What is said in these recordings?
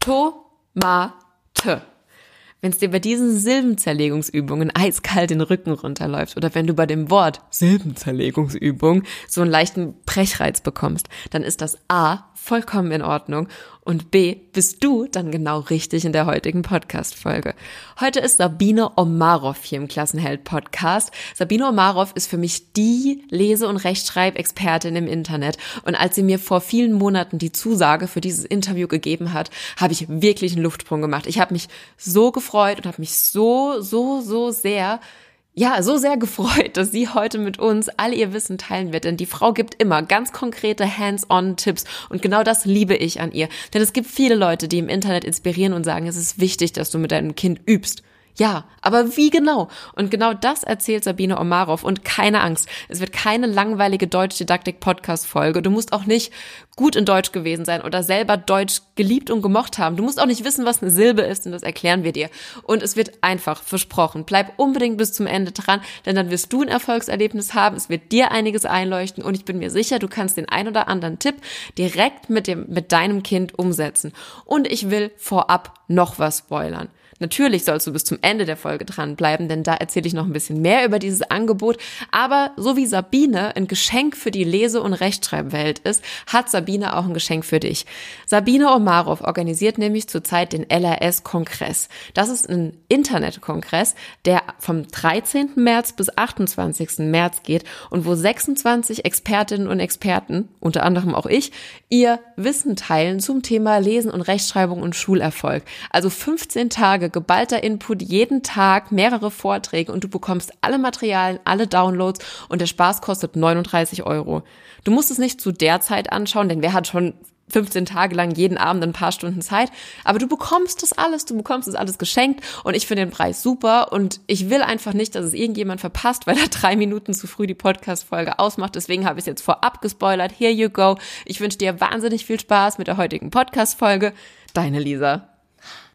Tomate wenn es dir bei diesen Silbenzerlegungsübungen eiskalt den Rücken runterläuft oder wenn du bei dem Wort Silbenzerlegungsübung so einen leichten Brechreiz bekommst, dann ist das A vollkommen in Ordnung und B bist du dann genau richtig in der heutigen Podcast-Folge. Heute ist Sabine Omarov hier im Klassenheld-Podcast. Sabine Omarov ist für mich die Lese- und Rechtschreibexpertin im Internet und als sie mir vor vielen Monaten die Zusage für dieses Interview gegeben hat, habe ich wirklich einen Luftsprung gemacht. Ich habe mich so gefreut und habe mich so, so, so sehr ja, so sehr gefreut, dass sie heute mit uns all ihr Wissen teilen wird. Denn die Frau gibt immer ganz konkrete Hands-on-Tipps. Und genau das liebe ich an ihr. Denn es gibt viele Leute, die im Internet inspirieren und sagen, es ist wichtig, dass du mit deinem Kind übst. Ja, aber wie genau? Und genau das erzählt Sabine Omarov und keine Angst. Es wird keine langweilige Deutsch-Didaktik-Podcast-Folge. Du musst auch nicht gut in Deutsch gewesen sein oder selber Deutsch geliebt und gemocht haben. Du musst auch nicht wissen, was eine Silbe ist und das erklären wir dir. Und es wird einfach versprochen. Bleib unbedingt bis zum Ende dran, denn dann wirst du ein Erfolgserlebnis haben. Es wird dir einiges einleuchten und ich bin mir sicher, du kannst den ein oder anderen Tipp direkt mit dem, mit deinem Kind umsetzen. Und ich will vorab noch was spoilern. Natürlich sollst du bis zum Ende der Folge dranbleiben, denn da erzähle ich noch ein bisschen mehr über dieses Angebot. Aber so wie Sabine ein Geschenk für die Lese- und Rechtschreibwelt ist, hat Sabine auch ein Geschenk für dich. Sabine Omarov organisiert nämlich zurzeit den LRS-Kongress. Das ist ein Internetkongress, der vom 13. März bis 28. März geht und wo 26 Expertinnen und Experten, unter anderem auch ich, ihr Wissen teilen zum Thema Lesen und Rechtschreibung und Schulerfolg. Also 15 Tage geballter Input, jeden Tag mehrere Vorträge und du bekommst alle Materialien, alle Downloads und der Spaß kostet 39 Euro. Du musst es nicht zu der Zeit anschauen, denn wer hat schon 15 Tage lang jeden Abend ein paar Stunden Zeit. Aber du bekommst das alles, du bekommst das alles geschenkt und ich finde den Preis super und ich will einfach nicht, dass es irgendjemand verpasst, weil er drei Minuten zu früh die Podcast-Folge ausmacht. Deswegen habe ich es jetzt vorab gespoilert. Here you go. Ich wünsche dir wahnsinnig viel Spaß mit der heutigen Podcast-Folge. Deine Lisa.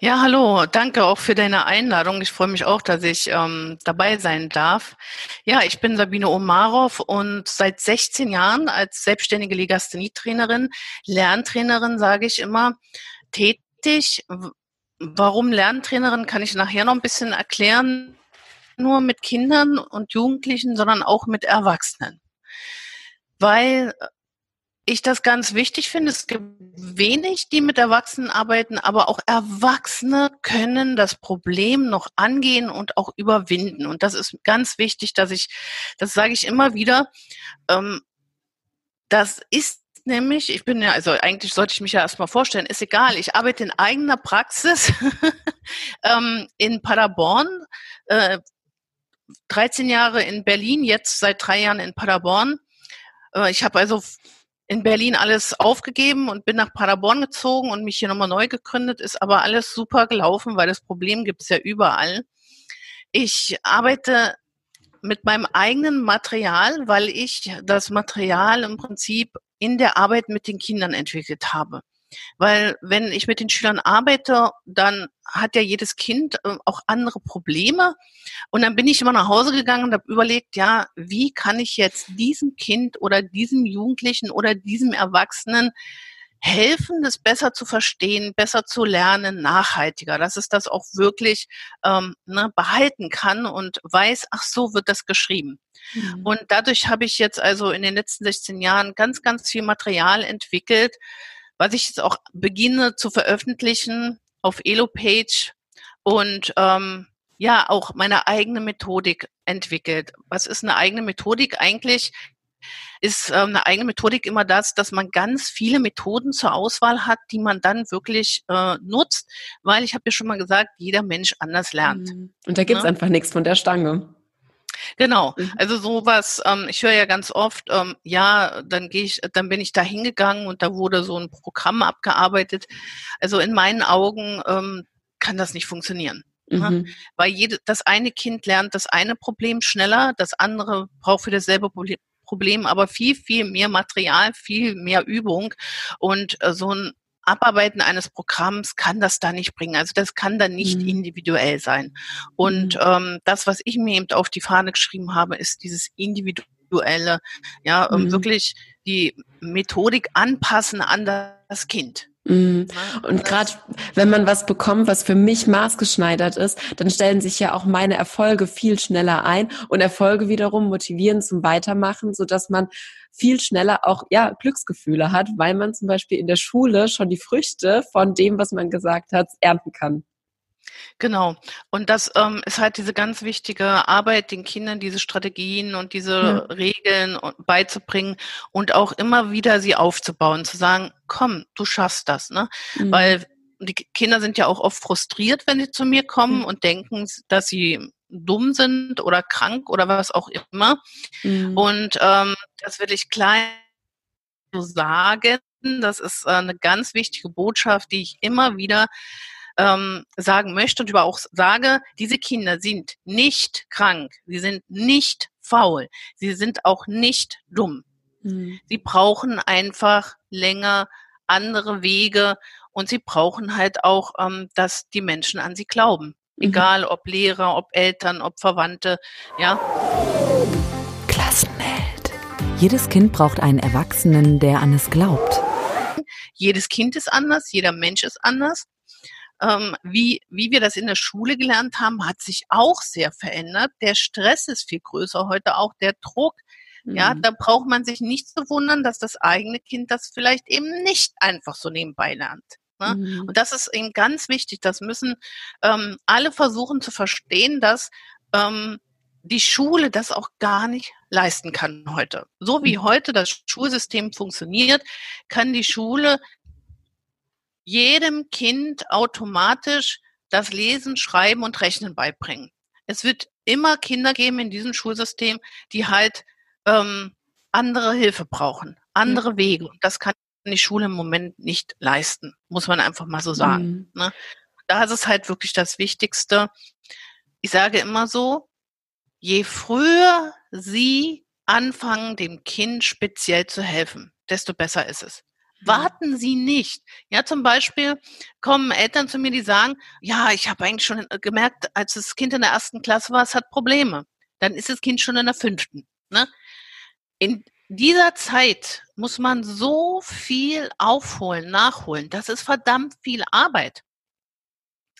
Ja, hallo, danke auch für deine Einladung. Ich freue mich auch, dass ich ähm, dabei sein darf. Ja, ich bin Sabine Omarov und seit 16 Jahren als selbstständige Legasthenie-Trainerin, Lerntrainerin, sage ich immer, tätig. Warum Lerntrainerin, kann ich nachher noch ein bisschen erklären. Nur mit Kindern und Jugendlichen, sondern auch mit Erwachsenen. Weil ich das ganz wichtig finde. Es gibt wenig, die mit Erwachsenen arbeiten, aber auch Erwachsene können das Problem noch angehen und auch überwinden. Und das ist ganz wichtig, dass ich, das sage ich immer wieder, ähm, das ist nämlich, ich bin ja, also eigentlich sollte ich mich ja erstmal vorstellen, ist egal, ich arbeite in eigener Praxis ähm, in Paderborn, äh, 13 Jahre in Berlin, jetzt seit drei Jahren in Paderborn. Äh, ich habe also in Berlin alles aufgegeben und bin nach Paderborn gezogen und mich hier nochmal neu gegründet, ist aber alles super gelaufen, weil das Problem gibt es ja überall. Ich arbeite mit meinem eigenen Material, weil ich das Material im Prinzip in der Arbeit mit den Kindern entwickelt habe. Weil wenn ich mit den Schülern arbeite, dann hat ja jedes Kind äh, auch andere Probleme. Und dann bin ich immer nach Hause gegangen und habe überlegt, ja, wie kann ich jetzt diesem Kind oder diesem Jugendlichen oder diesem Erwachsenen helfen, das besser zu verstehen, besser zu lernen, nachhaltiger, dass es das auch wirklich ähm, ne, behalten kann und weiß, ach so wird das geschrieben. Mhm. Und dadurch habe ich jetzt also in den letzten 16 Jahren ganz, ganz viel Material entwickelt, was ich jetzt auch beginne zu veröffentlichen auf Elopage und ähm, ja auch meine eigene Methodik entwickelt. Was ist eine eigene Methodik eigentlich? Ist ähm, eine eigene Methodik immer das, dass man ganz viele Methoden zur Auswahl hat, die man dann wirklich äh, nutzt, weil ich habe ja schon mal gesagt, jeder Mensch anders lernt. Und da gibt's ja? Ne? einfach nichts von der Stange. Genau, mhm. also sowas, ähm, ich höre ja ganz oft, ähm, ja, dann gehe ich, dann bin ich da hingegangen und da wurde so ein Programm abgearbeitet. Also in meinen Augen ähm, kann das nicht funktionieren. Ne? Mhm. Weil jede, das eine Kind lernt das eine Problem schneller, das andere braucht für dasselbe Problem aber viel, viel mehr Material, viel mehr Übung und äh, so ein Abarbeiten eines Programms kann das da nicht bringen. Also das kann dann nicht mhm. individuell sein. Und mhm. ähm, das, was ich mir eben auf die Fahne geschrieben habe, ist dieses individuelle, ja, ähm, mhm. wirklich die Methodik anpassen an das Kind. Mhm. Und gerade wenn man was bekommt, was für mich maßgeschneidert ist, dann stellen sich ja auch meine Erfolge viel schneller ein und Erfolge wiederum motivieren zum Weitermachen, so dass man viel schneller auch ja Glücksgefühle hat, weil man zum Beispiel in der Schule schon die Früchte von dem, was man gesagt hat, ernten kann. Genau. Und das ähm, ist halt diese ganz wichtige Arbeit, den Kindern diese Strategien und diese ja. Regeln beizubringen und auch immer wieder sie aufzubauen, zu sagen, komm, du schaffst das, ne? Mhm. Weil die Kinder sind ja auch oft frustriert, wenn sie zu mir kommen mhm. und denken, dass sie dumm sind oder krank oder was auch immer. Mhm. Und ähm, das will ich klein so sagen. Das ist äh, eine ganz wichtige Botschaft, die ich immer wieder ähm, sagen möchte und über auch sage, diese Kinder sind nicht krank, sie sind nicht faul, sie sind auch nicht dumm. Mhm. Sie brauchen einfach länger andere Wege und sie brauchen halt auch, ähm, dass die Menschen an sie glauben. Mhm. Egal ob Lehrer, ob Eltern, ob Verwandte, ja. Klassenheld. Jedes Kind braucht einen Erwachsenen, der an es glaubt. Jedes Kind ist anders, jeder Mensch ist anders ähm, wie, wie wir das in der Schule gelernt haben, hat sich auch sehr verändert. Der Stress ist viel größer heute, auch der Druck. Ja, mhm. da braucht man sich nicht zu wundern, dass das eigene Kind das vielleicht eben nicht einfach so nebenbei lernt. Ne? Mhm. Und das ist eben ganz wichtig. Das müssen ähm, alle versuchen zu verstehen, dass ähm, die Schule das auch gar nicht leisten kann heute. So wie mhm. heute das Schulsystem funktioniert, kann die Schule jedem Kind automatisch das Lesen, Schreiben und Rechnen beibringen. Es wird immer Kinder geben in diesem Schulsystem, die halt ähm, andere Hilfe brauchen, andere mhm. Wege. Und das kann die Schule im Moment nicht leisten, muss man einfach mal so sagen. Mhm. Ne? Da ist es halt wirklich das Wichtigste. Ich sage immer so, je früher Sie anfangen, dem Kind speziell zu helfen, desto besser ist es. Warten Sie nicht. Ja, zum Beispiel kommen Eltern zu mir, die sagen, ja, ich habe eigentlich schon äh, gemerkt, als das Kind in der ersten Klasse war, es hat Probleme. Dann ist das Kind schon in der fünften. Ne? In dieser Zeit muss man so viel aufholen, nachholen. Das ist verdammt viel Arbeit.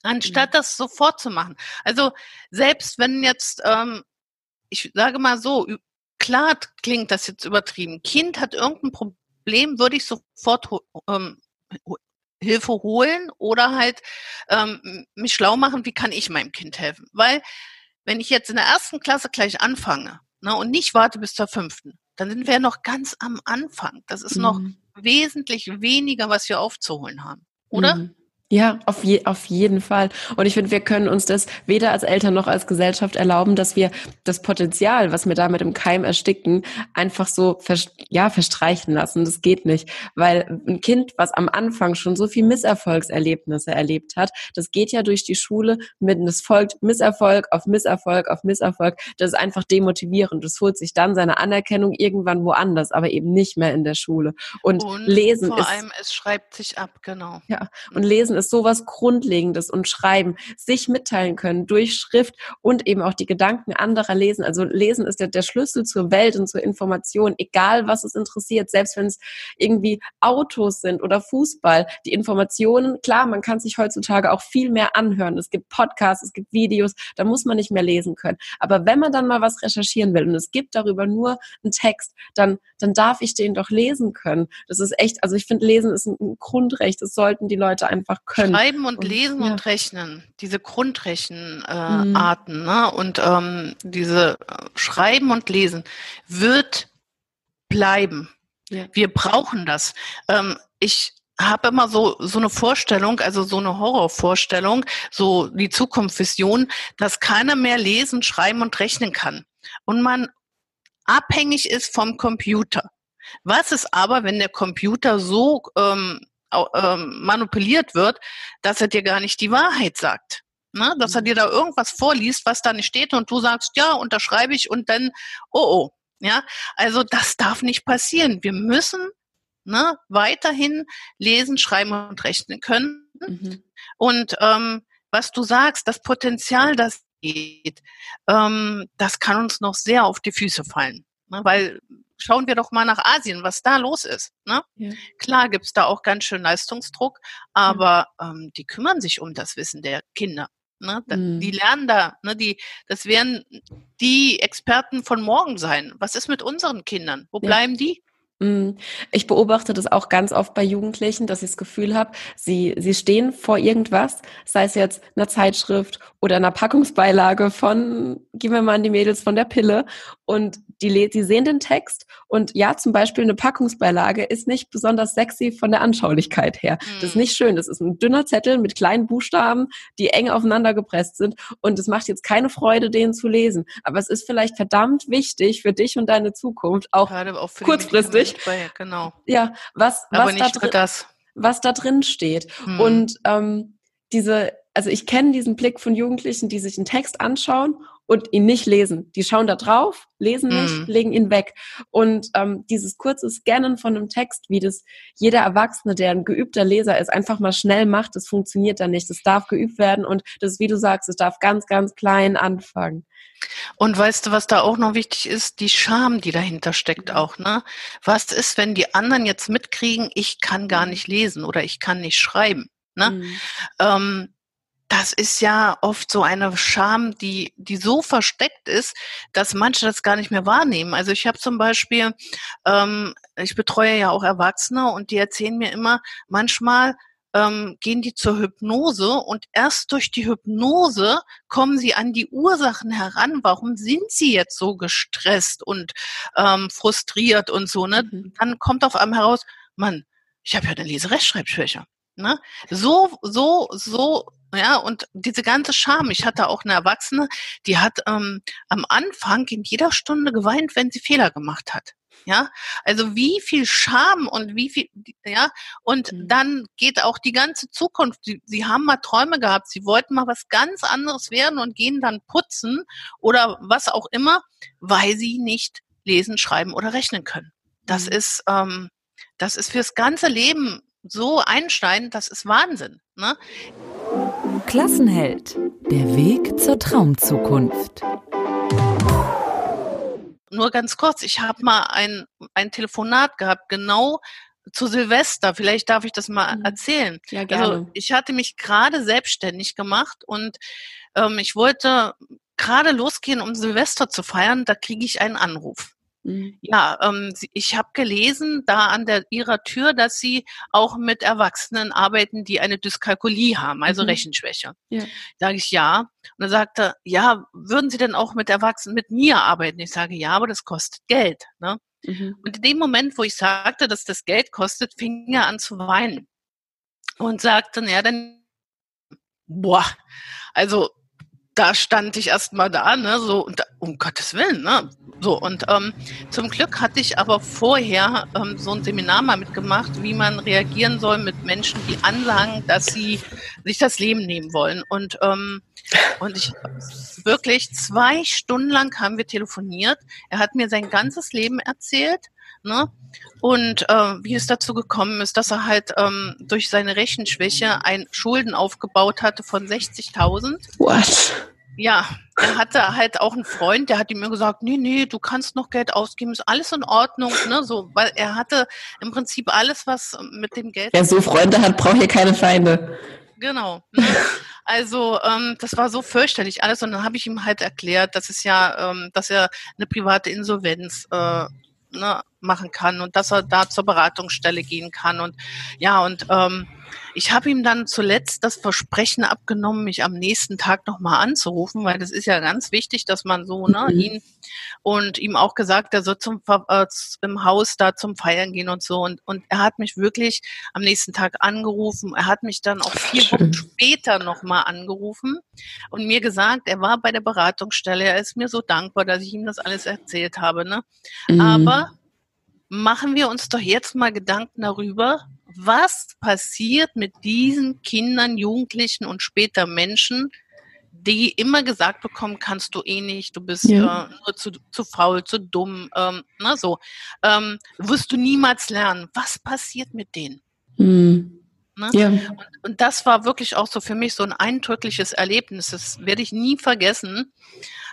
Anstatt mhm. das sofort zu machen. Also selbst wenn jetzt, ähm, ich sage mal so, klar klingt das jetzt übertrieben. Kind hat irgendein Problem Problem würde ich sofort ähm, Hilfe holen oder halt ähm, mich schlau machen, wie kann ich meinem Kind helfen. Weil wenn ich jetzt in der ersten Klasse gleich anfange ne, und nicht warte bis zur fünften, dann sind wir noch ganz am Anfang. Das ist mhm. noch wesentlich weniger, was wir aufzuholen haben, oder? Mhm. Ja, auf, je, auf jeden Fall. Und ich finde, wir können uns das weder als Eltern noch als Gesellschaft erlauben, dass wir das Potenzial, was wir da mit dem Keim ersticken, einfach so ja, verstreichen lassen. Das geht nicht. Weil ein Kind, was am Anfang schon so viel Misserfolgserlebnisse erlebt hat, das geht ja durch die Schule mit, es folgt Misserfolg auf Misserfolg auf Misserfolg. Das ist einfach demotivierend. Das holt sich dann seine Anerkennung irgendwann woanders, aber eben nicht mehr in der Schule. Und, und lesen vor ist. Vor allem, es schreibt sich ab, genau. Ja. Und lesen ist sowas Grundlegendes und Schreiben, sich mitteilen können durch Schrift und eben auch die Gedanken anderer lesen. Also Lesen ist der, der Schlüssel zur Welt und zur Information, egal was es interessiert, selbst wenn es irgendwie Autos sind oder Fußball. Die Informationen, klar, man kann sich heutzutage auch viel mehr anhören. Es gibt Podcasts, es gibt Videos, da muss man nicht mehr lesen können. Aber wenn man dann mal was recherchieren will und es gibt darüber nur einen Text, dann, dann darf ich den doch lesen können. Das ist echt, also ich finde, Lesen ist ein Grundrecht. Das sollten die Leute einfach können. Schreiben und, und lesen ja. und rechnen, diese Grundrechenarten äh, mhm. ne? und ähm, diese äh, Schreiben und Lesen wird bleiben. Ja. Wir brauchen das. Ähm, ich habe immer so so eine Vorstellung, also so eine Horrorvorstellung, so die Zukunftsvision, dass keiner mehr lesen, schreiben und rechnen kann. und man abhängig ist vom Computer. Was ist aber, wenn der Computer so ähm, manipuliert wird, dass er dir gar nicht die Wahrheit sagt? Ne? Dass er mhm. dir da irgendwas vorliest, was da nicht steht und du sagst, ja, unterschreibe ich und dann, oh oh. Ja, also das darf nicht passieren. Wir müssen ne, weiterhin lesen, schreiben und rechnen können. Mhm. Und ähm, was du sagst, das Potenzial, das geht, ähm, das kann uns noch sehr auf die Füße fallen. Ne? Weil schauen wir doch mal nach Asien, was da los ist. Ne? Ja. Klar gibt's da auch ganz schön Leistungsdruck, aber ja. ähm, die kümmern sich um das Wissen der Kinder. Ne? Mhm. Die lernen da, ne? die, das werden die Experten von morgen sein. Was ist mit unseren Kindern? Wo bleiben ja. die? Mhm. Ich beobachte das auch ganz oft bei Jugendlichen, dass ich das Gefühl habe, sie, sie stehen vor irgendwas, sei es jetzt einer Zeitschrift oder einer Packungsbeilage von, gehen wir mal an die Mädels von der Pille und die, die sehen den Text und ja, zum Beispiel eine Packungsbeilage ist nicht besonders sexy von der Anschaulichkeit her. Mhm. Das ist mhm. nicht schön. Das ist ein dünner Zettel mit kleinen Buchstaben, die eng aufeinander gepresst sind und es macht jetzt keine Freude, den zu lesen. Aber es ist vielleicht verdammt wichtig für dich und deine Zukunft, auch, auch kurzfristig. Genau. Ja, was, was da drin, was da drin steht. Mhm. Und ähm, diese, also ich kenne diesen Blick von Jugendlichen, die sich einen Text anschauen und ihn nicht lesen. Die schauen da drauf, lesen nicht, mm. legen ihn weg. Und ähm, dieses kurze Scannen von einem Text, wie das jeder Erwachsene, der ein geübter Leser ist, einfach mal schnell macht, das funktioniert dann nicht. Das darf geübt werden und das, wie du sagst, es darf ganz, ganz klein anfangen. Und weißt du, was da auch noch wichtig ist? Die Scham, die dahinter steckt mhm. auch, ne? Was ist, wenn die anderen jetzt mitkriegen, ich kann gar nicht lesen oder ich kann nicht schreiben, ne? Mhm. Ähm, das ist ja oft so eine Scham, die, die so versteckt ist, dass manche das gar nicht mehr wahrnehmen. Also ich habe zum Beispiel, ähm, ich betreue ja auch Erwachsene und die erzählen mir immer, manchmal ähm, gehen die zur Hypnose und erst durch die Hypnose kommen sie an die Ursachen heran. Warum sind sie jetzt so gestresst und ähm, frustriert und so? Ne? Mhm. Dann kommt auf einmal heraus, Mann, ich habe ja eine Leserechtschreibschwäche. Ne? So, so, so ja, und diese ganze Scham. Ich hatte auch eine Erwachsene, die hat ähm, am Anfang in jeder Stunde geweint, wenn sie Fehler gemacht hat. Ja, also wie viel Scham und wie viel, ja, und mhm. dann geht auch die ganze Zukunft. Sie, sie haben mal Träume gehabt, sie wollten mal was ganz anderes werden und gehen dann putzen oder was auch immer, weil sie nicht lesen, schreiben oder rechnen können. Das mhm. ist, ähm, das ist fürs ganze Leben so einschneidend, das ist Wahnsinn. Ne? Klassenheld. Der Weg zur Traumzukunft. Nur ganz kurz, ich habe mal ein, ein Telefonat gehabt, genau zu Silvester. Vielleicht darf ich das mal mhm. erzählen. Ja, gerne. Also ich hatte mich gerade selbstständig gemacht und ähm, ich wollte gerade losgehen, um Silvester zu feiern. Da kriege ich einen Anruf. Mhm. Ja, ähm, ich habe gelesen da an der, ihrer Tür, dass sie auch mit Erwachsenen arbeiten, die eine Dyskalkulie haben, also mhm. Rechenschwäche. Ja. Sage ich ja. Und dann sagte er, ja, würden Sie denn auch mit Erwachsenen mit mir arbeiten? Ich sage ja, aber das kostet Geld. Ne? Mhm. Und in dem Moment, wo ich sagte, dass das Geld kostet, fing er an zu weinen und sagte, ja, dann, boah, also da stand ich erst mal da, ne, so, und, um Gottes Willen, ne, so, und ähm, zum Glück hatte ich aber vorher ähm, so ein Seminar mal mitgemacht, wie man reagieren soll mit Menschen, die ansagen, dass sie sich das Leben nehmen wollen. Und, ähm, und ich wirklich zwei Stunden lang haben wir telefoniert. Er hat mir sein ganzes Leben erzählt. Ne? Und äh, wie es dazu gekommen ist, dass er halt ähm, durch seine Rechenschwäche ein Schulden aufgebaut hatte von 60.000. What? Ja, er hatte halt auch einen Freund, der hat ihm gesagt, nee, nee, du kannst noch Geld ausgeben, ist alles in Ordnung, ne, so, weil er hatte im Prinzip alles, was mit dem Geld. Wer so Freunde hat, braucht hier keine Feinde. Genau. Ne? Also ähm, das war so fürchterlich alles und dann habe ich ihm halt erklärt, dass es ja, ähm, dass er eine private Insolvenz äh, ne, machen kann und dass er da zur Beratungsstelle gehen kann und ja und ähm, Ich habe ihm dann zuletzt das Versprechen abgenommen, mich am nächsten Tag nochmal anzurufen, weil das ist ja ganz wichtig, dass man so, ne, mhm. ihn und ihm auch gesagt, er soll zum äh, im Haus da zum Feiern gehen und so. Und, und er hat mich wirklich am nächsten Tag angerufen. Er hat mich dann auch vier. Wochen später nochmal angerufen und mir gesagt, er war bei der Beratungsstelle, er ist mir so dankbar, dass ich ihm das alles erzählt habe. Ne? Mhm. Aber machen wir uns doch jetzt mal Gedanken darüber, was passiert mit diesen Kindern, Jugendlichen und später Menschen, die immer gesagt bekommen, kannst du eh nicht, du bist ja. äh, nur zu, zu faul, zu dumm, ähm, na so, ähm, wirst du niemals lernen. Was passiert mit denen? Mhm. Ne? Ja. Und, und, das war wirklich auch so für mich so ein eindrückliches Erlebnis. Das werde ich nie vergessen.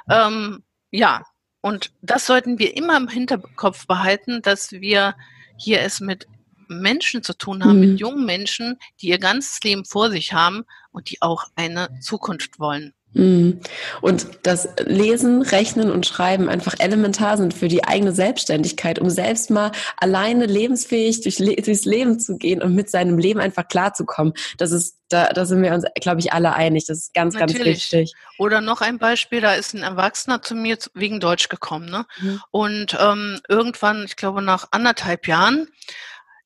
Ähm, ja, und das sollten wir immer im Hinterkopf behalten, dass wir hier es mit Menschen zu tun haben, mhm. mit jungen Menschen, die ihr ganzes Leben vor sich haben und die auch eine Zukunft wollen. Mhm. Und das Lesen, Rechnen und Schreiben einfach elementar sind für die eigene Selbstständigkeit, um selbst mal alleine lebensfähig durch, durchs Leben zu gehen und mit seinem Leben einfach klarzukommen. Das ist, da, da sind wir uns, glaube ich, alle einig. Das ist ganz, Natürlich. ganz wichtig. Oder noch ein Beispiel, da ist ein Erwachsener zu mir wegen Deutsch gekommen. Ne? Mhm. Und ähm, irgendwann, ich glaube nach anderthalb Jahren,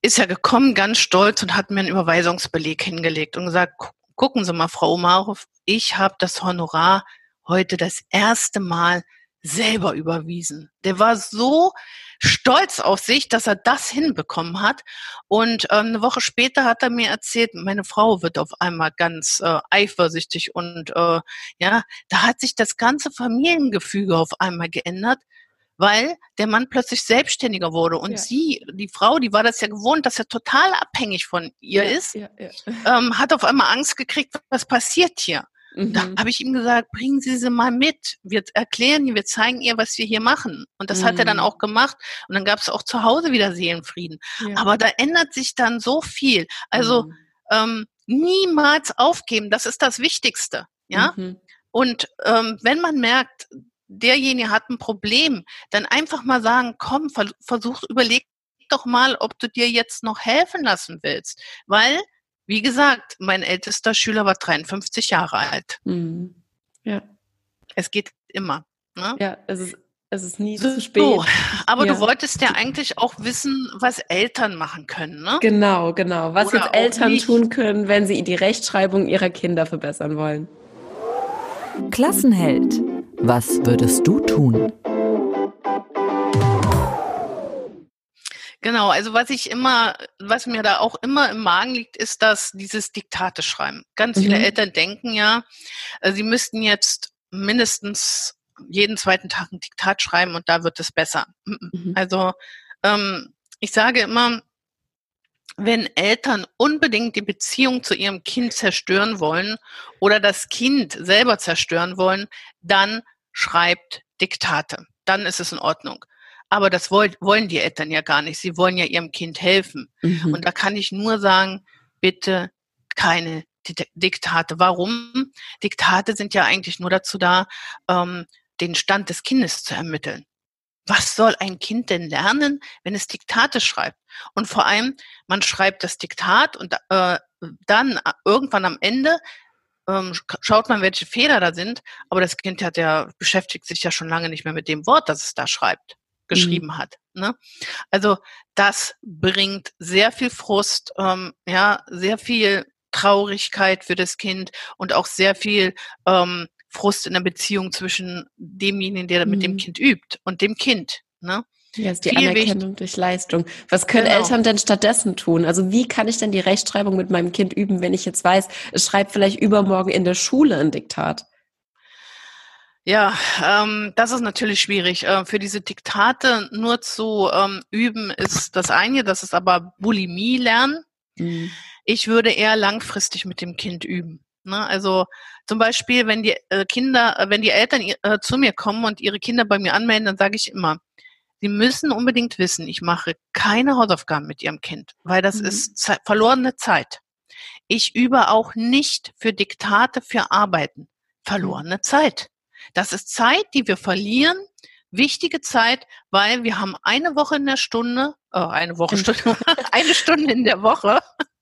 ist er gekommen, ganz stolz und hat mir einen Überweisungsbeleg hingelegt und gesagt, gucken Sie mal, Frau Omarov, ich habe das Honorar heute das erste Mal selber überwiesen. Der war so stolz auf sich, dass er das hinbekommen hat. Und äh, eine Woche später hat er mir erzählt, meine Frau wird auf einmal ganz äh, eifersüchtig und äh, ja, da hat sich das ganze Familiengefüge auf einmal geändert, weil der Mann plötzlich selbstständiger wurde und ja. sie, die Frau, die war das ja gewohnt, dass er total abhängig von ihr ja, ist, ja, ähm, hat auf einmal Angst gekriegt, was passiert hier. Mhm. Da habe ich ihm gesagt, bringen Sie sie mal mit. Wir erklären ihr, wir zeigen ihr, was wir hier machen. Und das mhm. hat er dann mhm. auch gemacht. Und dann gab es auch zu Hause wieder Seelenfrieden. Aber da ändert sich dann so viel. Also mhm. ähm, niemals aufgeben, das ist das Wichtigste. Ja. Mhm. Und ähm, wenn man merkt, derjenige hat ein Problem, dann einfach mal sagen, komm, versuch, überleg doch mal, ob du dir jetzt noch helfen lassen willst. Weil, wie gesagt, mein ältester Schüler war 53 Jahre alt. Mhm. Ja. Es geht immer. Ne? Ja, es ist, es ist nie so, zu spät. So, aber ja. du wolltest ja eigentlich auch wissen, was Eltern machen können, ne? Genau, genau. Was Oder jetzt Eltern tun können, wenn sie die Rechtschreibung ihrer Kinder verbessern wollen. Klassenheld was würdest du tun? Genau, also was ich immer, was mir da auch immer im Magen liegt, ist das dieses Diktate schreiben. Ganz mhm. viele Eltern denken ja, äh, sie müssten jetzt mindestens jeden zweiten Tag ein Diktat schreiben und da wird es besser. Mhm. Also ähm, ich sage immer, wenn Eltern unbedingt die Beziehung zu ihrem Kind zerstören wollen oder das Kind selber zerstören wollen, dann schreibt Diktate. Dann ist es in Ordnung. Aber das wollen die Eltern ja gar nicht. Sie wollen ja ihrem Kind helfen. Mhm. Und da kann ich nur sagen, bitte keine Diktate. Warum? Diktate sind ja eigentlich nur dazu da, ähm, den Stand des Kindes zu ermitteln was soll ein Kind denn lernen, wenn es Diktate schreibt? Und vor allem, man schreibt das Diktat und äh, dann äh, irgendwann am Ende ähm, schaut man, welche Fehler da sind, aber das Kind hat ja, beschäftigt sich ja schon lange nicht mehr mit dem Wort, das es da schreibt, geschrieben mhm. hat. Ne? Also das bringt sehr viel Frust, ähm, ja, sehr viel Traurigkeit für das Kind und auch sehr viel ähm, Frust in der Beziehung zwischen demjenigen, der mhm. mit dem mhm. Kind übt und dem Kind. Ne? Ja, ist die Viel Anerkennung wichtig. durch Leistung. Was können genau. Eltern denn stattdessen tun? Also wie kann ich denn die Rechtschreibung mit meinem Kind üben, wenn ich jetzt weiß, es schreibt vielleicht übermorgen in der Schule ein Diktat? Ja, ähm, das ist natürlich schwierig. Äh, für diese Diktate nur zu ähm, üben ist das eine, das ist aber Bulimie lernen. Mhm. Ich würde eher langfristig mit dem Kind üben. Ne? Also zum Beispiel, wenn die äh, Kinder, äh, wenn die Eltern äh, zu mir kommen und ihre Kinder bei mir anmelden, dann sage ich immer, sie müssen unbedingt wissen, ich mache keine Hausaufgaben mit ihrem Kind, weil das mhm. ist Ze verlorene Zeit. Ich übe auch nicht für Diktate, für Arbeiten. Verlorene Zeit. Das ist Zeit, die wir verlieren wichtige Zeit, weil wir haben eine Woche in der Stunde, oh, eine Woche Stunde, eine Stunde in der Woche,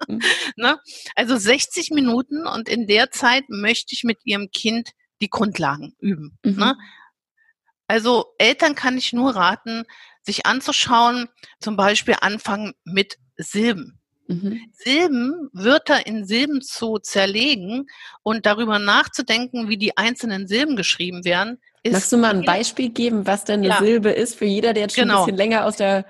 mhm. ne? also 60 Minuten und in der Zeit möchte ich mit ihrem Kind die Grundlagen üben. Mhm. Ne? Also Eltern kann ich nur raten, sich anzuschauen, zum Beispiel anfangen mit Silben. Mhm. Silben, Wörter in Silben zu zerlegen und darüber nachzudenken, wie die einzelnen Silben geschrieben werden. Magst du mal ein Beispiel geben, was denn eine ja. Silbe ist für jeder, der jetzt schon genau. ein bisschen länger aus der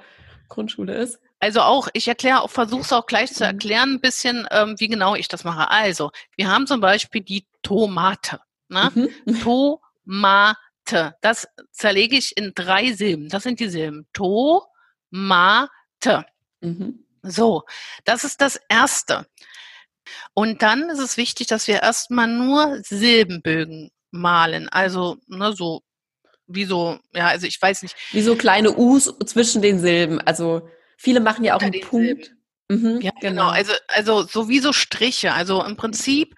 Grundschule ist? Also auch, ich erkläre auch, versuche es auch gleich zu mhm. erklären, ein bisschen, ähm, wie genau ich das mache. Also, wir haben zum Beispiel die Tomate. Ne? Mhm. Tomate. Das zerlege ich in drei Silben. Das sind die Silben. To, ma, te. Mhm. So, das ist das Erste. Und dann ist es wichtig, dass wir erstmal nur Silbenbögen malen. Also, ne, so, wie so, ja, also ich weiß nicht. Wie so kleine U's zwischen den Silben. Also, viele machen ja auch einen Punkt. Mhm, ja, genau. genau. Also, also so wie so Striche. Also im Prinzip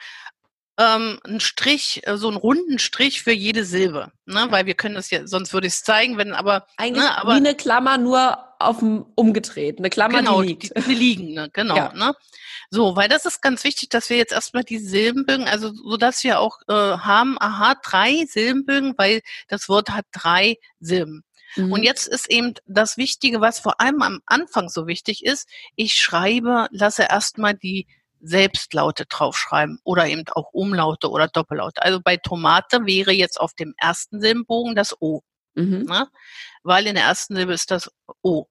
ähm, ein Strich, äh, so einen runden Strich für jede Silbe, ne? Weil wir können das ja, sonst würde ich es zeigen, wenn aber eigentlich ne, aber, wie eine Klammer nur auf dem umgedreht, eine Klammer genau, die liegt, die, die liegen, ne? genau, ja. ne? So, weil das ist ganz wichtig, dass wir jetzt erstmal die Silbenbögen, also so dass wir auch äh, haben, aha, drei Silbenbögen, weil das Wort hat drei Silben. Mhm. Und jetzt ist eben das Wichtige, was vor allem am Anfang so wichtig ist, ich schreibe, lasse erstmal die Selbstlaute draufschreiben oder eben auch Umlaute oder Doppellaute. Also bei Tomate wäre jetzt auf dem ersten Silbenbogen das O. Mhm. Ne? Weil in der ersten Silbe ist das O.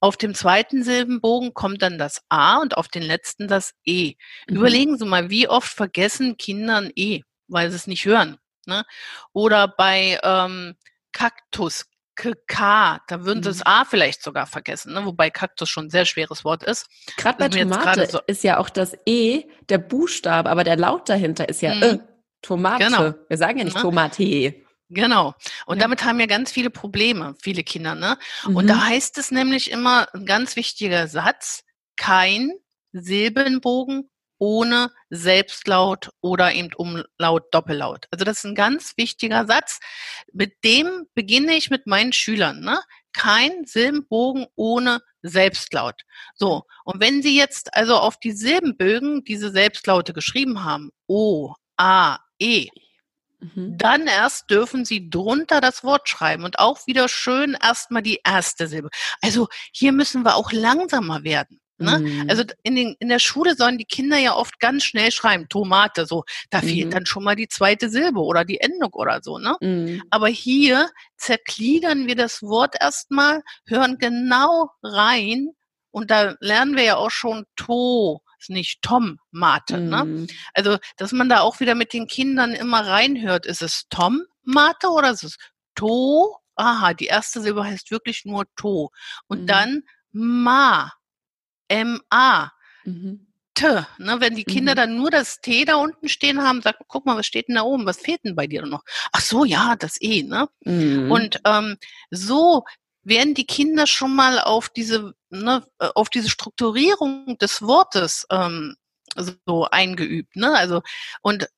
Auf dem zweiten Silbenbogen kommt dann das A und auf den letzten das E. Mhm. Überlegen Sie mal, wie oft vergessen Kinder ein E, weil sie es nicht hören. Ne? Oder bei ähm, Kaktus K, da würden sie mhm. das A vielleicht sogar vergessen, ne? wobei Kaktus schon ein sehr schweres Wort ist. Gerade bei Tomate so ist ja auch das E der Buchstabe, aber der Laut dahinter ist ja mhm. äh, Tomate. Genau. Wir sagen ja nicht. Ne? Tomate. Genau. Und ja. damit haben ja ganz viele Probleme, viele Kinder. Ne? Mhm. Und da heißt es nämlich immer ein ganz wichtiger Satz, kein Silbenbogen ohne Selbstlaut oder eben Umlaut, Doppellaut. Also das ist ein ganz wichtiger Satz. Mit dem beginne ich mit meinen Schülern. Ne? Kein Silbenbogen ohne Selbstlaut. So, und wenn Sie jetzt also auf die Silbenbögen diese Selbstlaute geschrieben haben, O, A, E, mhm. dann erst dürfen Sie drunter das Wort schreiben und auch wieder schön erstmal die erste Silbe. Also hier müssen wir auch langsamer werden. Ne? Mhm. Also in, den, in der Schule sollen die Kinder ja oft ganz schnell schreiben, Tomate, so, da mhm. fehlt dann schon mal die zweite Silbe oder die Endung oder so, ne? Mhm. Aber hier zergliedern wir das Wort erstmal, hören genau rein und da lernen wir ja auch schon To, ist nicht Tom Mate, ne? Mhm. Also, dass man da auch wieder mit den Kindern immer reinhört, ist es Tom Mate oder ist es To? Aha, die erste Silbe heißt wirklich nur To. Und mhm. dann Ma M-A. Mhm. T, ne, wenn die Kinder mhm. dann nur das T da unten stehen haben, sagt, guck mal, was steht denn da oben? Was fehlt denn bei dir noch? Ach so, ja, das E, ne? Mhm. Und ähm, so werden die Kinder schon mal auf diese, ne, äh, auf diese Strukturierung des Wortes ähm, so eingeübt, ne? Also und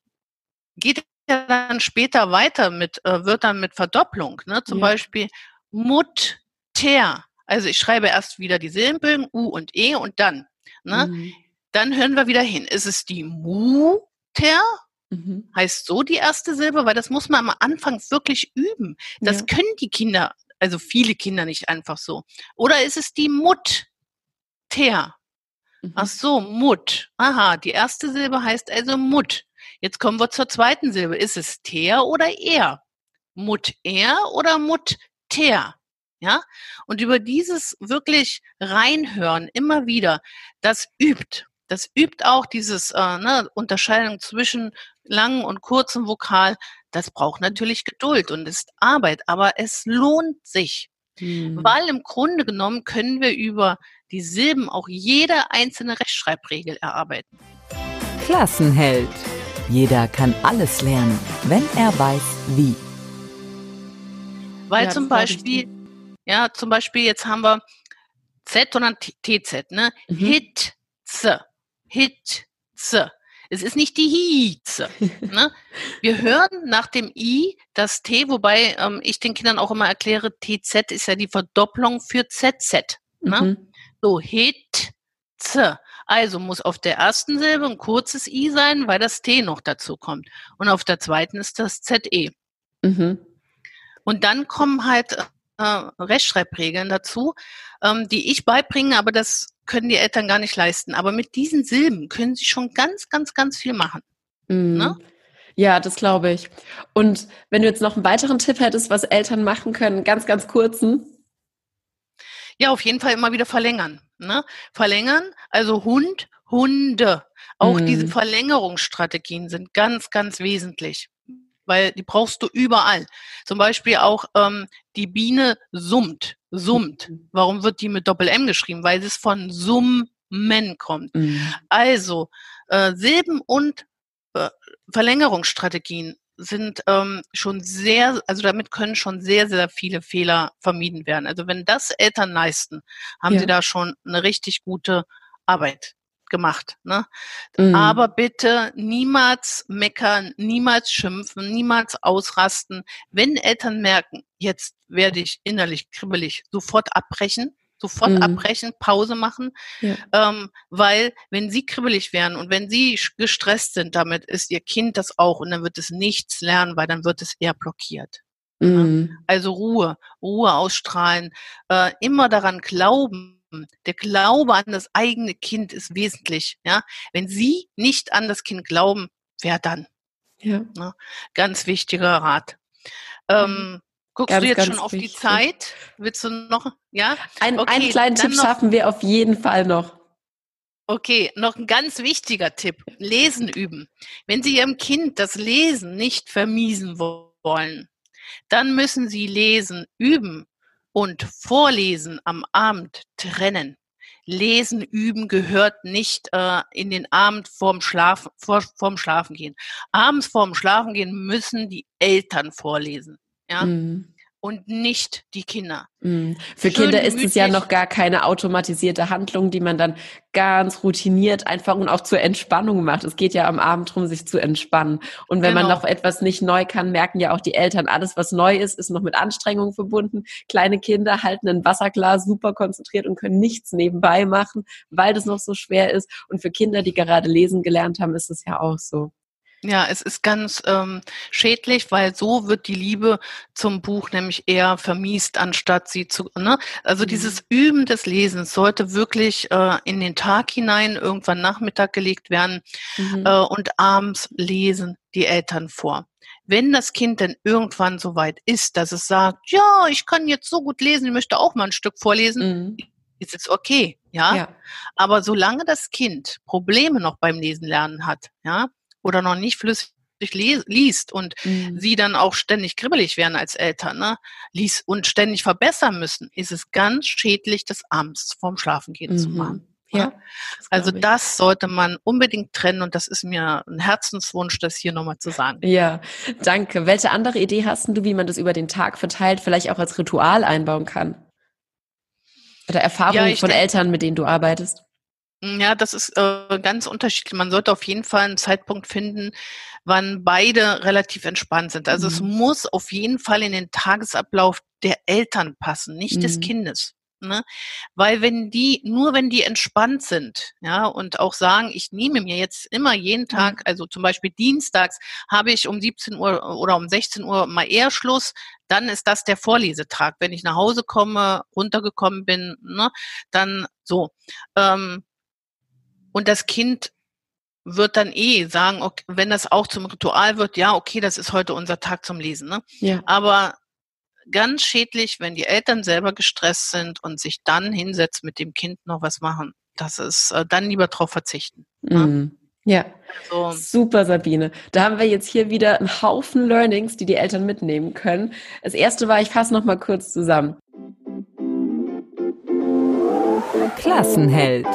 geht ja dann später weiter mit äh, Wörtern mit Verdopplung, ne? Zum ja. Beispiel Mutter. Also ich schreibe erst wieder die Silbenbögen U und E und dann. Ne? Mhm. Dann hören wir wieder hin. Ist es die Mutter? Mhm. Heißt so die erste Silbe? Weil das muss man am Anfang wirklich üben. Das ja. können die Kinder, also viele Kinder nicht einfach so. Oder ist es die Mutter? Mhm. Ach so, Mut. Aha, die erste Silbe heißt also Mut. Jetzt kommen wir zur zweiten Silbe. Ist es ter oder er? Mut er oder Mut ter? Ja? Und über dieses wirklich reinhören immer wieder, das übt. Das übt auch dieses äh, ne, Unterscheidung zwischen langen und kurzen Vokal. Das braucht natürlich Geduld und ist Arbeit, aber es lohnt sich. Hm. Weil im Grunde genommen können wir über die Silben auch jede einzelne Rechtschreibregel erarbeiten. Klassenheld. Jeder kann alles lernen, wenn er weiß, wie. Weil ja, zum Beispiel ja, zum Beispiel jetzt haben wir Z und dann TZ, ne? Mhm. Hit, Z, Hit, Z. Es ist nicht die Hieze. ne? Wir hören nach dem I das T, wobei ähm, ich den Kindern auch immer erkläre, TZ ist ja die Verdopplung für ZZ. Ne? Mhm. So, Hit, Z. Also muss auf der ersten Silbe ein kurzes I sein, weil das T noch dazu kommt. Und auf der zweiten ist das ZE. Mhm. Und dann kommen halt äh, Rechtschreibregeln dazu, ähm, die ich beibringe, aber das können die Eltern gar nicht leisten. Aber mit diesen Silben können sie schon ganz, ganz, ganz viel machen. Mhm. Ne? Ja, das glaube ich. Und wenn du jetzt noch einen weiteren Tipp hättest, was Eltern machen können, ganz, ganz kurzen. Ja, auf jeden Fall immer wieder verlängern. Ne? Verlängern, also Hund, Hunde. Auch mhm. diese Verlängerungsstrategien sind ganz, ganz wesentlich weil die brauchst du überall. Zum Beispiel auch ähm, die Biene summt, summt. Mhm. Warum wird die mit Doppel-M geschrieben? Weil es von Summen kommt. Mhm. Also äh, Silben und äh, Verlängerungsstrategien sind ähm, schon sehr, also damit können schon sehr, sehr viele Fehler vermieden werden. Also wenn das Eltern leisten, haben ja. sie da schon eine richtig gute Arbeit gemacht. Ne? Mhm. Aber bitte niemals meckern, niemals schimpfen, niemals ausrasten. Wenn Eltern merken, jetzt werde ich innerlich kribbelig, sofort abbrechen, sofort mhm. abbrechen, Pause machen, ja. ähm, weil wenn sie kribbelig werden und wenn sie gestresst sind, damit ist ihr Kind das auch und dann wird es nichts lernen, weil dann wird es eher blockiert. Mhm. Also Ruhe, Ruhe ausstrahlen, äh, immer daran glauben, der Glaube an das eigene Kind ist wesentlich. Ja, wenn Sie nicht an das Kind glauben, wer dann? Ja. ja ganz wichtiger Rat. Ähm, mhm. guckst ganz, du jetzt schon auf wichtig. die Zeit? Willst du noch? Ja. Ein, okay, einen kleinen Tipp noch, schaffen wir auf jeden Fall noch. Okay, noch ein ganz wichtiger Tipp. Lesen üben. Wenn Sie Ihrem Kind das Lesen nicht vermiesen wollen, dann müssen Sie lesen üben und Vorlesen am Abend trennen. Lesen üben gehört nicht äh, in den Abend vorm Schlafen, vor, vorm Schlafen gehen. Abends vorm Schlafen gehen müssen die Eltern vorlesen. Ja. Mhm und nicht die Kinder. Mm. Für Schön Kinder ist es ja noch gar keine automatisierte Handlung, die man dann ganz routiniert einfach und auch zur Entspannung macht. Es geht ja am Abend darum, sich zu entspannen. Und wenn genau. man noch etwas nicht neu kann, merken ja auch die Eltern, alles, was neu ist, ist noch mit Anstrengungen verbunden. Kleine Kinder halten ein Wasserglas super konzentriert und können nichts nebenbei machen, weil das noch so schwer ist. Und für Kinder, die gerade lesen gelernt haben, ist es ja auch so. Ja, es ist ganz ähm, schädlich, weil so wird die Liebe zum Buch nämlich eher vermiest, anstatt sie zu. Ne? Also mhm. dieses Üben des Lesens sollte wirklich äh, in den Tag hinein irgendwann Nachmittag gelegt werden mhm. äh, und abends lesen die Eltern vor. Wenn das Kind denn irgendwann so weit ist, dass es sagt, ja, ich kann jetzt so gut lesen, ich möchte auch mal ein Stück vorlesen, mhm. ist es okay, ja? ja. Aber solange das Kind Probleme noch beim Lesen lernen hat, ja, oder noch nicht flüssig liest und mhm. sie dann auch ständig kribbelig werden als Eltern, ne, liest und ständig verbessern müssen, ist es ganz schädlich, das abends vorm Schlafengehen mhm. zu machen. Ja, das also das sollte man unbedingt trennen und das ist mir ein Herzenswunsch, das hier nochmal zu sagen. Ja, danke. Welche andere Idee hast du, wie man das über den Tag verteilt, vielleicht auch als Ritual einbauen kann? Oder Erfahrungen ja, von Eltern, mit denen du arbeitest? Ja, das ist äh, ganz unterschiedlich. Man sollte auf jeden Fall einen Zeitpunkt finden, wann beide relativ entspannt sind. Also mhm. es muss auf jeden Fall in den Tagesablauf der Eltern passen, nicht mhm. des Kindes. Ne? Weil wenn die, nur wenn die entspannt sind, ja, und auch sagen, ich nehme mir jetzt immer jeden Tag, also zum Beispiel dienstags, habe ich um 17 Uhr oder um 16 Uhr mal eher Schluss, dann ist das der Vorlesetag. Wenn ich nach Hause komme, runtergekommen bin, ne, dann so. Ähm, und das Kind wird dann eh sagen, okay, wenn das auch zum Ritual wird, ja, okay, das ist heute unser Tag zum Lesen. Ne? Ja. Aber ganz schädlich, wenn die Eltern selber gestresst sind und sich dann hinsetzen mit dem Kind noch was machen. Das ist äh, dann lieber drauf verzichten. Ne? Mhm. Ja, also, super Sabine. Da haben wir jetzt hier wieder einen Haufen Learnings, die die Eltern mitnehmen können. Das erste war, ich fasse noch mal kurz zusammen. Klassenheld.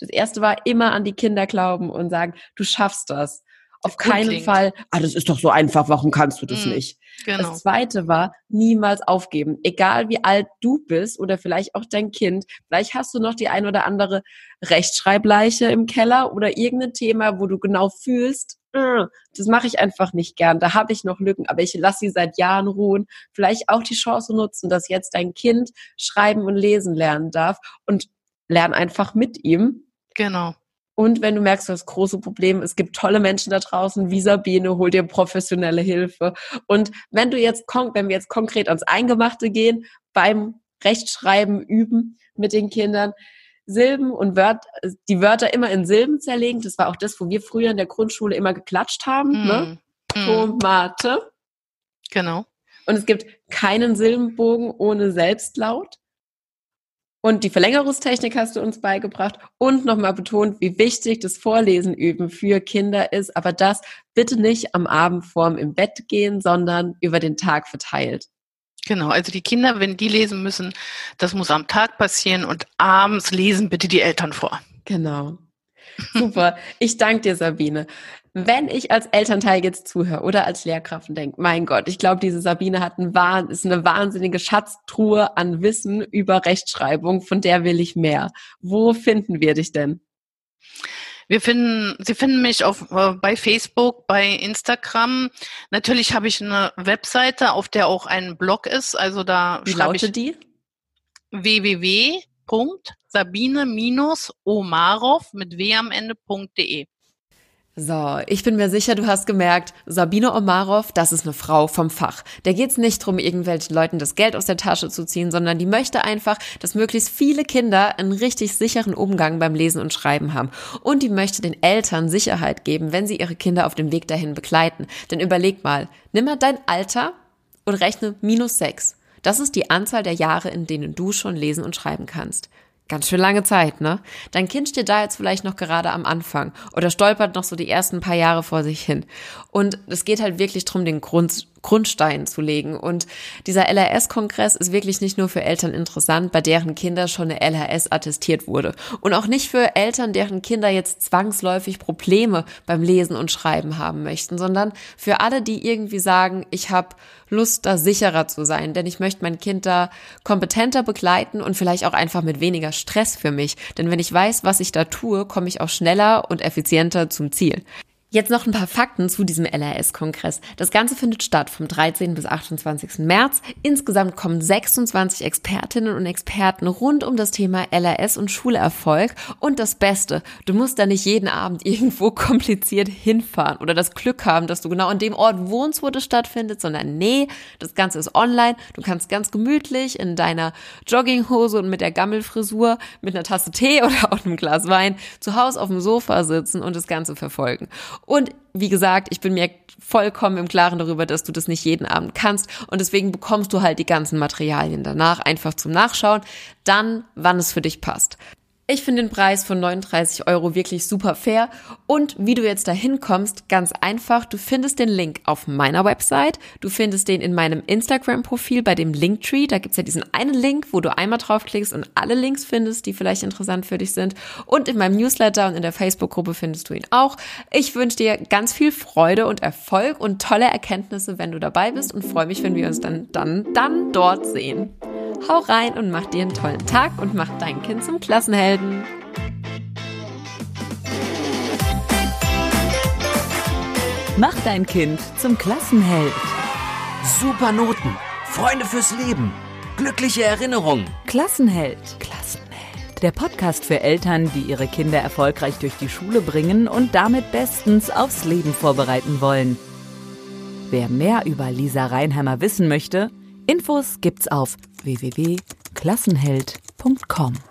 Das erste war immer an die Kinder glauben und sagen, du schaffst das. Auf keinen Fall, ah, das ist doch so einfach, warum kannst du das mm. nicht? Genau. Das zweite war, niemals aufgeben. Egal wie alt du bist oder vielleicht auch dein Kind. Vielleicht hast du noch die ein oder andere Rechtschreibleiche im Keller oder irgendein Thema, wo du genau fühlst, das mache ich einfach nicht gern. Da habe ich noch Lücken, aber ich lasse sie seit Jahren ruhen. Vielleicht auch die Chance nutzen, dass jetzt dein Kind schreiben und lesen lernen darf und lern einfach mit ihm. Genau. Und wenn du merkst, du hast große Probleme, es gibt tolle Menschen da draußen, wie Sabine, hol dir professionelle Hilfe. Und wenn du jetzt, wenn wir jetzt konkret ans Eingemachte gehen, beim Rechtschreiben üben mit den Kindern, Silben und Wörter, die Wörter immer in Silben zerlegen. Das war auch das, wo wir früher in der Grundschule immer geklatscht haben. Mm. Ne? Mm. Tomate. Genau. Und es gibt keinen Silbenbogen ohne Selbstlaut. Und die Verlängerungstechnik hast du uns beigebracht und nochmal betont, wie wichtig das Vorlesen üben für Kinder ist. Aber das bitte nicht am Abend vorm im Bett gehen, sondern über den Tag verteilt. Genau, also die Kinder, wenn die lesen müssen, das muss am Tag passieren und abends lesen bitte die Eltern vor. Genau. Super. Ich danke dir, Sabine. Wenn ich als Elternteil jetzt zuhöre oder als Lehrkraft und denke, mein Gott, ich glaube, diese Sabine hat ein, ist eine wahnsinnige Schatztruhe an Wissen über Rechtschreibung, von der will ich mehr. Wo finden wir dich denn? Wir finden, Sie finden mich auf, äh, bei Facebook, bei Instagram. Natürlich habe ich eine Webseite, auf der auch ein Blog ist. Also da Wie schreibe ich die? www.sabine-omarov mit w am Ende.de. So, ich bin mir sicher, du hast gemerkt, Sabine Omarov, das ist eine Frau vom Fach. Der geht's nicht drum, irgendwelchen Leuten das Geld aus der Tasche zu ziehen, sondern die möchte einfach, dass möglichst viele Kinder einen richtig sicheren Umgang beim Lesen und Schreiben haben. Und die möchte den Eltern Sicherheit geben, wenn sie ihre Kinder auf dem Weg dahin begleiten. Denn überleg mal, nimm mal dein Alter und rechne minus sechs. Das ist die Anzahl der Jahre, in denen du schon lesen und schreiben kannst. Ganz schön lange Zeit, ne? Dein Kind steht da jetzt vielleicht noch gerade am Anfang oder stolpert noch so die ersten paar Jahre vor sich hin. Und es geht halt wirklich drum, den Grund, Grundstein zu legen. Und dieser LRS-Kongress ist wirklich nicht nur für Eltern interessant, bei deren Kinder schon eine LRS attestiert wurde. Und auch nicht für Eltern, deren Kinder jetzt zwangsläufig Probleme beim Lesen und Schreiben haben möchten, sondern für alle, die irgendwie sagen, ich habe Lust, da sicherer zu sein, denn ich möchte mein Kind da kompetenter begleiten und vielleicht auch einfach mit weniger Stress für mich. Denn wenn ich weiß, was ich da tue, komme ich auch schneller und effizienter zum Ziel. Jetzt noch ein paar Fakten zu diesem LRS-Kongress. Das Ganze findet statt vom 13. bis 28. März. Insgesamt kommen 26 Expertinnen und Experten rund um das Thema LRS und Schulerfolg. Und das Beste, du musst da nicht jeden Abend irgendwo kompliziert hinfahren oder das Glück haben, dass du genau an dem Ort wohnst, wo das stattfindet, sondern nee, das Ganze ist online. Du kannst ganz gemütlich in deiner Jogginghose und mit der Gammelfrisur mit einer Tasse Tee oder auch einem Glas Wein zu Hause auf dem Sofa sitzen und das Ganze verfolgen. Und wie gesagt, ich bin mir vollkommen im Klaren darüber, dass du das nicht jeden Abend kannst. Und deswegen bekommst du halt die ganzen Materialien danach einfach zum Nachschauen, dann, wann es für dich passt. Ich finde den Preis von 39 Euro wirklich super fair. Und wie du jetzt dahin kommst, ganz einfach. Du findest den Link auf meiner Website. Du findest den in meinem Instagram-Profil bei dem Linktree. Da gibt's ja diesen einen Link, wo du einmal draufklickst und alle Links findest, die vielleicht interessant für dich sind. Und in meinem Newsletter und in der Facebook-Gruppe findest du ihn auch. Ich wünsche dir ganz viel Freude und Erfolg und tolle Erkenntnisse, wenn du dabei bist und freue mich, wenn wir uns dann, dann, dann dort sehen. Hau rein und mach dir einen tollen Tag und mach dein Kind zum Klassenhelden. Mach dein Kind zum Klassenheld. Super Noten, Freunde fürs Leben, glückliche Erinnerungen. Klassenheld. Klassenheld. Der Podcast für Eltern, die ihre Kinder erfolgreich durch die Schule bringen und damit bestens aufs Leben vorbereiten wollen. Wer mehr über Lisa Reinheimer wissen möchte, Infos gibt's auf www.klassenheld.com.